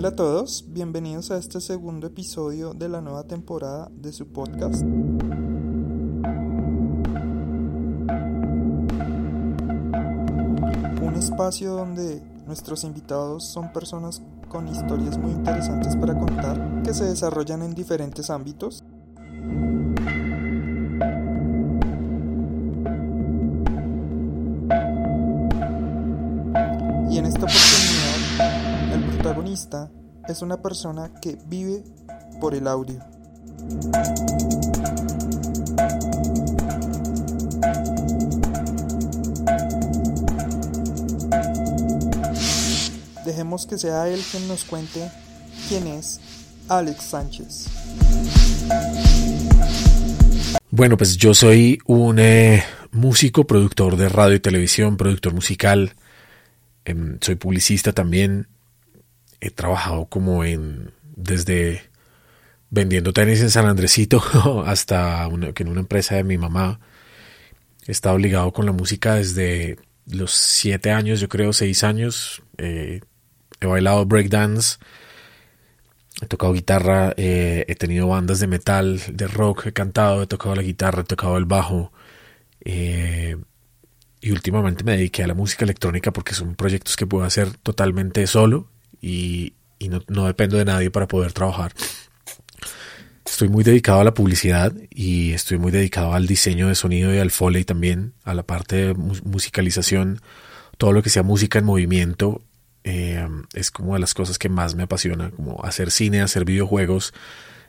Hola a todos, bienvenidos a este segundo episodio de la nueva temporada de su podcast. Un espacio donde nuestros invitados son personas con historias muy interesantes para contar que se desarrollan en diferentes ámbitos. Es una persona que vive por el audio. Dejemos que sea él quien nos cuente quién es Alex Sánchez. Bueno, pues yo soy un eh, músico, productor de radio y televisión, productor musical. Em, soy publicista también. He trabajado como en desde vendiendo tenis en San Andresito hasta que en una empresa de mi mamá. He estado ligado con la música desde los siete años, yo creo, seis años. Eh, he bailado breakdance, he tocado guitarra, eh, he tenido bandas de metal, de rock, he cantado, he tocado la guitarra, he tocado el bajo. Eh, y últimamente me dediqué a la música electrónica porque son proyectos que puedo hacer totalmente solo y, no, no, dependo de nadie para poder trabajar. Estoy muy dedicado a la publicidad y estoy muy dedicado al diseño de sonido y al foley también, a la parte de musicalización, todo lo que sea música en movimiento eh, es como de las cosas que más me apasiona, como hacer cine, hacer videojuegos,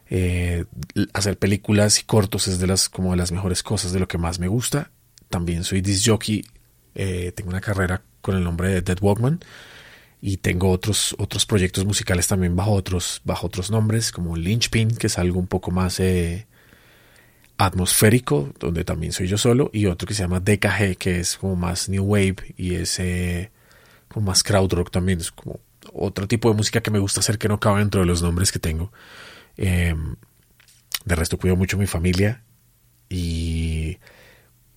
eh, hacer películas y cortos es de las como de las mejores cosas de lo que más me gusta. También soy disc jockey, eh, tengo una carrera con el nombre de Dead Walkman y tengo otros otros proyectos musicales también bajo otros bajo otros nombres como Lynchpin que es algo un poco más atmosférico donde también soy yo solo y otro que se llama DKG que es como más new wave y es como más crowd rock también, es como otro tipo de música que me gusta hacer que no cabe dentro de los nombres que tengo. Em, de resto cuido mucho mi familia y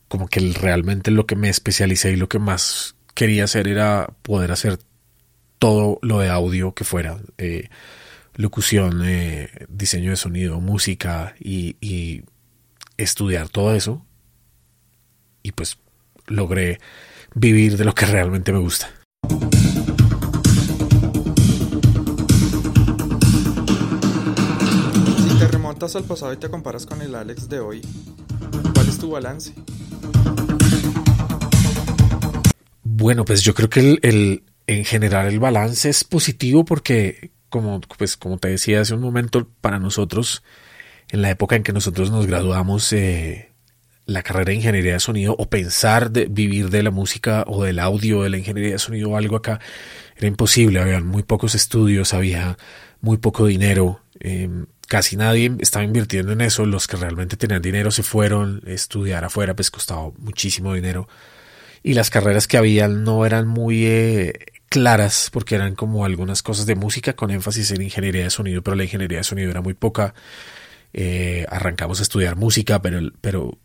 como que realmente lo que me especialicé y lo que más quería hacer era poder hacer todo lo de audio que fuera. Eh, locución, eh, diseño de sonido, música y, y estudiar todo eso. Y pues logré vivir de lo que realmente me gusta. Si te remontas al pasado y te comparas con el Alex de hoy, ¿cuál es tu balance? Bueno, pues yo creo que el, en general el balance es positivo porque, como, pues, como te decía hace un momento, para nosotros, en la época en que nosotros nos graduamos, eh, la carrera de ingeniería de sonido o pensar de vivir de la música o del audio de la ingeniería de sonido o algo acá era imposible. Había muy pocos estudios, había muy poco dinero. Em, casi nadie estaba invirtiendo en eso. Los que realmente tenían dinero se fueron. Estudiar afuera pues costaba muchísimo dinero. Y las carreras que había no eran muy eh, claras porque eran como algunas cosas de música con énfasis en ingeniería de sonido, pero la ingeniería de sonido era muy poca. Eh, arrancamos a estudiar música, pero, pero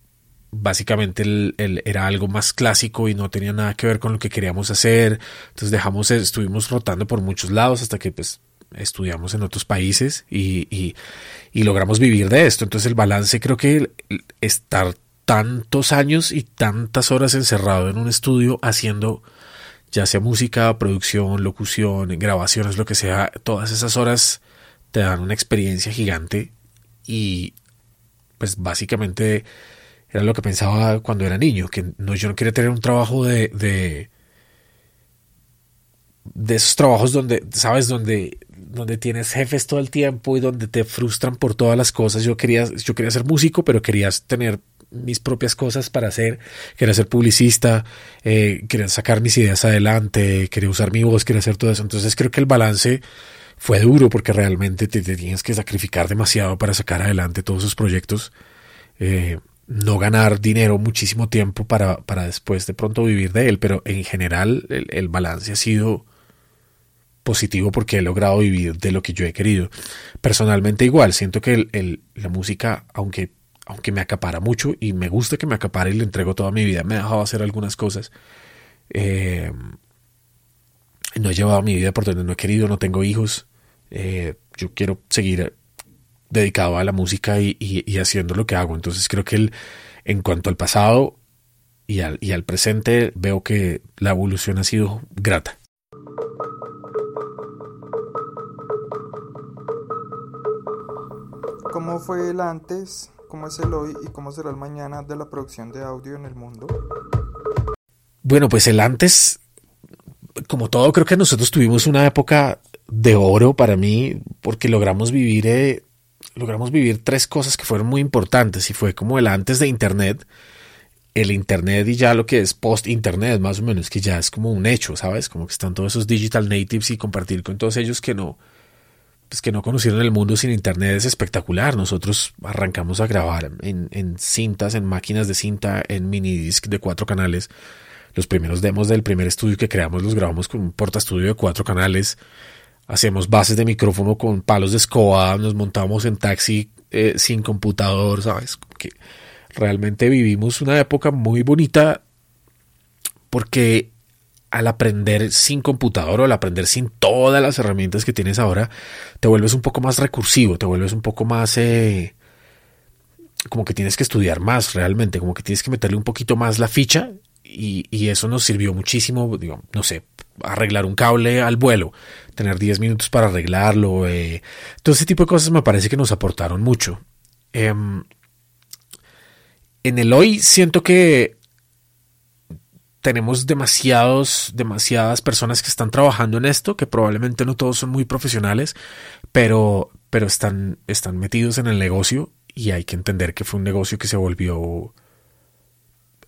básicamente el, era algo más clásico y no tenía nada que ver con lo que queríamos hacer. Entonces dejamos, estuvimos rotando por muchos lados hasta que pues estudiamos en otros países y, y logramos vivir de esto. Entonces el balance creo que estar tantos años y tantas horas encerrado en un estudio haciendo ya sea música, producción, locución, grabaciones, lo que sea, todas esas horas te dan una experiencia gigante y pues básicamente era lo que pensaba cuando era niño, que no, yo no quería tener un trabajo de, de, de esos trabajos donde, sabes, donde, donde tienes jefes todo el tiempo y donde te frustran por todas las cosas. Yo quería, yo quería ser músico, pero quería tener mis propias cosas para hacer, quería ser publicista, eh, quería sacar mis ideas adelante, quería usar mi voz, quería hacer todo eso. Entonces creo que el balance fue duro porque realmente te, tienes que sacrificar demasiado para sacar adelante todos esos proyectos. Eh, no ganar dinero muchísimo tiempo para, para después de pronto vivir de él, pero en general el, balance ha sido positivo porque he logrado vivir de lo que yo he querido. Personalmente igual, siento que el, la música, aunque, aunque me acapara mucho y me gusta que me acapare y le entrego toda mi vida, me ha dejado hacer algunas cosas. Eh, no he llevado mi vida por donde no he querido, no tengo hijos. eh, yo quiero seguir dedicado a la música y, haciendo lo que hago. Entonces creo que el, en cuanto al pasado y al, y al presente veo que la evolución ha sido grata. ¿Cómo fue el antes, cómo es el hoy y cómo será el mañana de la producción de audio en el mundo? Bueno, pues el antes, como todo, creo que nosotros tuvimos una época de oro para mí, porque logramos vivir, eh, logramos vivir tres cosas que fueron muy importantes y fue como el antes de Internet, el Internet y ya lo que es post-Internet, más o menos, que ya es como un hecho, ¿sabes? Como que están todos esos digital natives y compartir con todos ellos que no, pues que no conocieron el mundo sin internet es espectacular. Nosotros arrancamos a grabar en, en cintas, en máquinas de cinta, en mini disc de cuatro canales. Los primeros demos del primer estudio que creamos los grabamos con un porta estudio de cuatro canales. Hacemos bases de micrófono con palos de escoba, nos montamos en taxi eh, sin computador, ¿sabes? Que realmente vivimos una época muy bonita porque al aprender sin computador o al aprender sin todas las herramientas que tienes ahora, te vuelves un poco más recursivo, te vuelves un poco más... Eh, como que tienes que estudiar más realmente, como que tienes que meterle un poquito más la ficha y, y eso nos sirvió muchísimo, digo, no sé, arreglar un cable al vuelo, tener 10 minutos para arreglarlo, eh, todo ese tipo de cosas me parece que nos aportaron mucho. Em, en el hoy siento que tenemos demasiados, demasiadas personas que están trabajando en esto, que probablemente no todos son muy profesionales, pero, pero están, están metidos en el negocio y hay que entender que fue un negocio que se volvió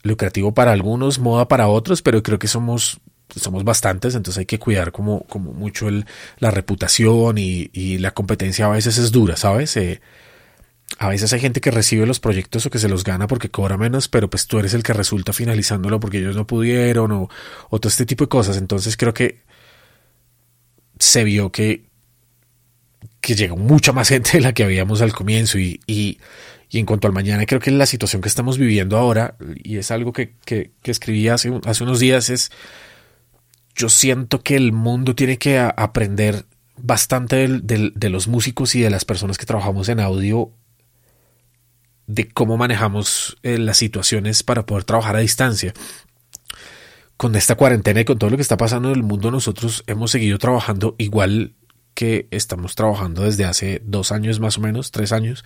lucrativo para algunos, moda para otros, pero creo que somos, somos bastantes, entonces hay que cuidar como, como mucho el, la reputación y, y la competencia a veces es dura, ¿sabes? Eh, a veces hay gente que recibe los proyectos o que se los gana porque cobra menos, pero pues tú eres el que resulta finalizándolo porque ellos no pudieron o, todo este tipo de cosas. Entonces creo que se vio que, que llegó mucha más gente de la que habíamos al comienzo y, y, en cuanto al mañana creo que la situación que estamos viviendo ahora y es algo que, que, escribí hace, hace unos días es yo siento que el mundo tiene que aprender bastante de los músicos y de las personas que trabajamos en audio de cómo manejamos eh, las situaciones para poder trabajar a distancia. Con esta cuarentena y con todo lo que está pasando en el mundo, nosotros hemos seguido trabajando igual que estamos trabajando desde hace dos años más o menos, tres años.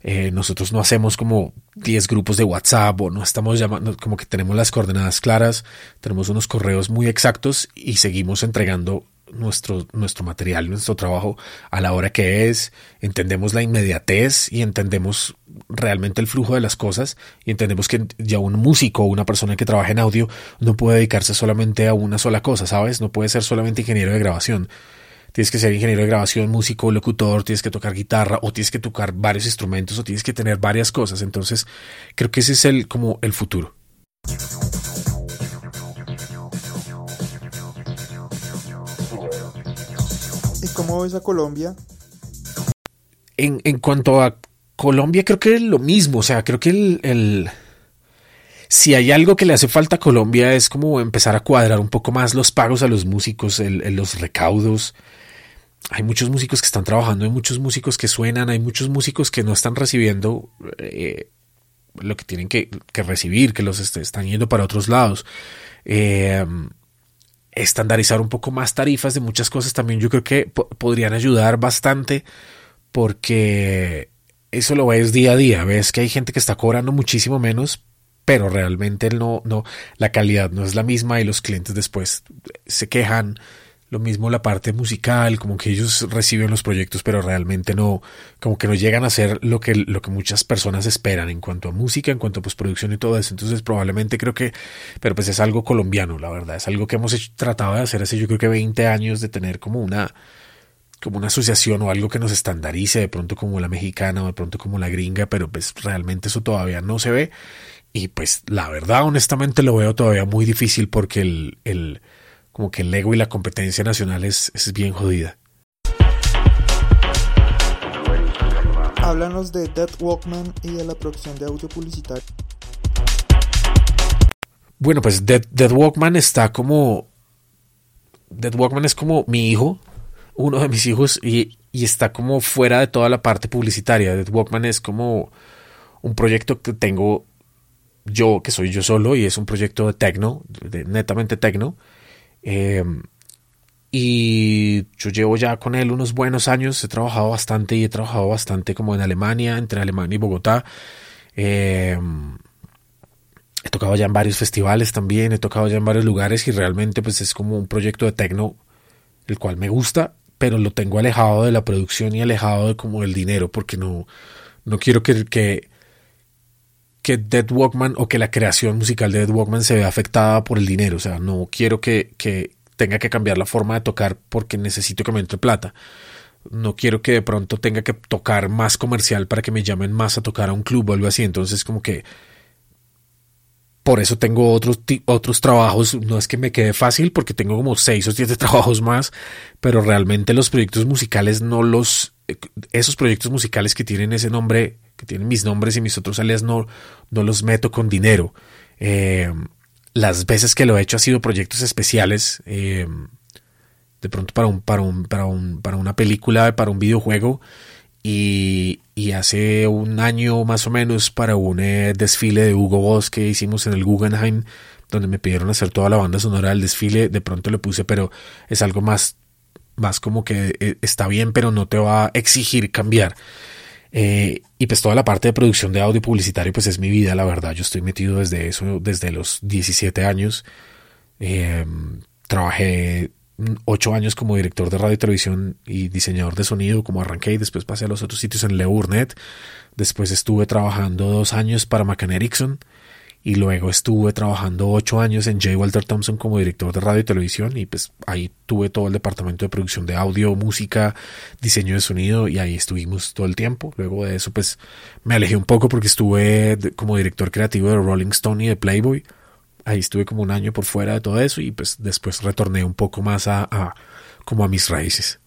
Eh, nosotros no hacemos como 10 grupos de WhatsApp o no estamos llamando, como que tenemos las coordenadas claras, tenemos unos correos muy exactos y seguimos entregando nuestro, nuestro material, nuestro trabajo a la hora que es, entendemos la inmediatez y entendemos realmente el flujo de las cosas y entendemos que ya un músico o una persona que trabaja en audio no puede dedicarse solamente a una sola cosa, ¿sabes? No puede ser solamente ingeniero de grabación. Tienes que ser ingeniero de grabación, músico, locutor, tienes que tocar guitarra o tienes que tocar varios instrumentos o tienes que tener varias cosas. Entonces, creo que ese es el como el futuro. ¿Cómo ves a Colombia? En, en, cuanto a Colombia, creo que es lo mismo. O sea, creo que el, si hay algo que le hace falta a Colombia es como empezar a cuadrar un poco más los pagos a los músicos, el, los recaudos. Hay muchos músicos que están trabajando, hay muchos músicos que suenan, hay muchos músicos que no están recibiendo eh, lo que tienen que, recibir, que los están yendo para otros lados. Eh, estandarizar un poco más tarifas de muchas cosas también yo creo que podrían ayudar bastante porque eso lo ves día a día, ves que hay gente que está cobrando muchísimo menos, pero realmente no, no, la calidad no es la misma y los clientes después se quejan lo mismo la parte musical, como que ellos reciben los proyectos, pero realmente no, como que no llegan a ser lo que, lo que muchas personas esperan en cuanto a música, en cuanto a postproducción y todo eso. Entonces, probablemente creo que, pero pues es algo colombiano, la verdad. Es algo que hemos tratado de hacer hace yo creo que 20 años, de tener como una, como una asociación o algo que nos estandarice, de pronto como la mexicana o de pronto como la gringa, pero pues realmente eso todavía no se ve. Y pues la verdad, honestamente, lo veo todavía muy difícil porque el, el como que el ego y la competencia nacional es, es bien jodida. Háblanos de Dead Walkman y de la producción de audio publicitario. Bueno, pues Dead, Walkman está como. Dead Walkman es como mi hijo. Uno de mis hijos y, está como fuera de toda la parte publicitaria. Dead Walkman es como un proyecto que tengo yo, que soy yo solo, y es un proyecto de tecno, de, netamente tecno. Eh, y yo llevo ya con él unos buenos años, he trabajado bastante y he trabajado bastante como en Alemania, entre Alemania y Bogotá. Eh, he tocado ya en varios festivales también, he tocado ya en varios lugares y realmente pues es como un proyecto de tecno el cual me gusta, pero lo tengo alejado de la producción y alejado de como el dinero porque no, no quiero que, que, que Dead Walkman o que la creación musical de Dead Walkman se vea afectada por el dinero. O sea, no quiero que, que tenga que cambiar la forma de tocar porque necesito que me entre plata. No quiero que de pronto tenga que tocar más comercial para que me llamen más a tocar a un club o algo así. Entonces, como que por eso tengo otros, otros trabajos. No es que me quede fácil porque tengo como seis o siete trabajos más, pero realmente los proyectos musicales no los, esos proyectos musicales que tienen ese nombre que tienen mis nombres y mis otros alias, no, no los meto con dinero. Eh, las veces que lo he hecho ha sido proyectos especiales. Eh, de pronto para un, para un, para un, para una película, para un videojuego. Y, hace un año más o menos para un eh, desfile de Hugo Boss que hicimos en el Guggenheim, donde me pidieron hacer toda la banda sonora del desfile, de pronto le puse, pero es algo más, más como que está bien, pero no te va a exigir cambiar. Eh, y pues toda la parte de producción de audio publicitario pues es mi vida, la verdad. Yo estoy metido desde eso, desde los 17 años. Eh, trabajé 8 años como director de radio y televisión y diseñador de sonido, como arranqué y después pasé a los otros sitios en Leurnet. Después estuve trabajando dos años para McCann Erickson y luego estuve trabajando ocho años en J. Walter Thompson como director de radio y televisión y pues ahí tuve todo el departamento de producción de audio, música, diseño de sonido y ahí estuvimos todo el tiempo. Luego de eso pues me alejé un poco porque estuve como director creativo de Rolling Stone y de Playboy. Ahí estuve como un año por fuera de todo eso y pues después retorné un poco más a, a como a mis raíces.